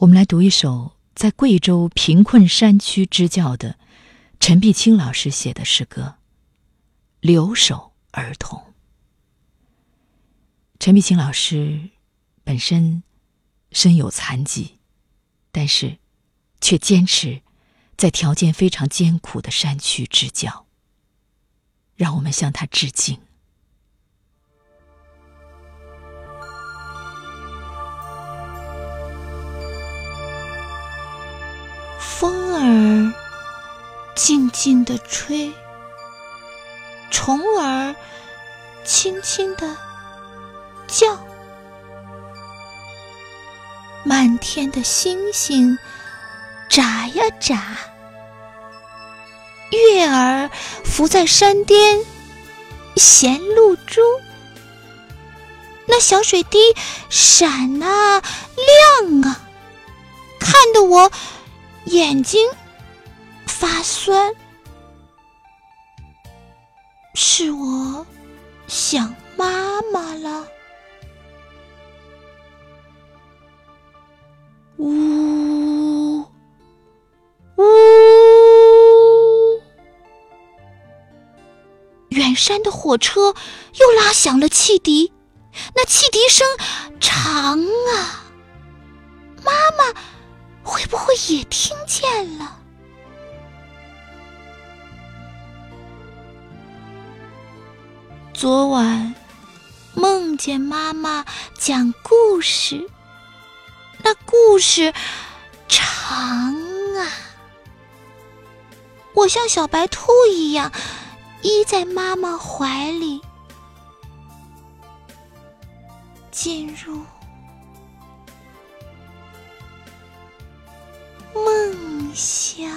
我们来读一首在贵州贫困山区支教的陈碧清老师写的诗歌《留守儿童》。陈碧清老师本身身有残疾，但是却坚持在条件非常艰苦的山区支教。让我们向他致敬。风儿静静的吹，虫儿轻轻的叫，满天的星星眨呀眨，月儿浮在山巅衔露珠，那小水滴闪啊亮啊，看得我。眼睛发酸，是我想妈妈了。呜呜，远山的火车又拉响了汽笛，那汽笛声长啊，也听见了？昨晚梦见妈妈讲故事，那故事长啊，我像小白兔一样依在妈妈怀里，进入。梦乡。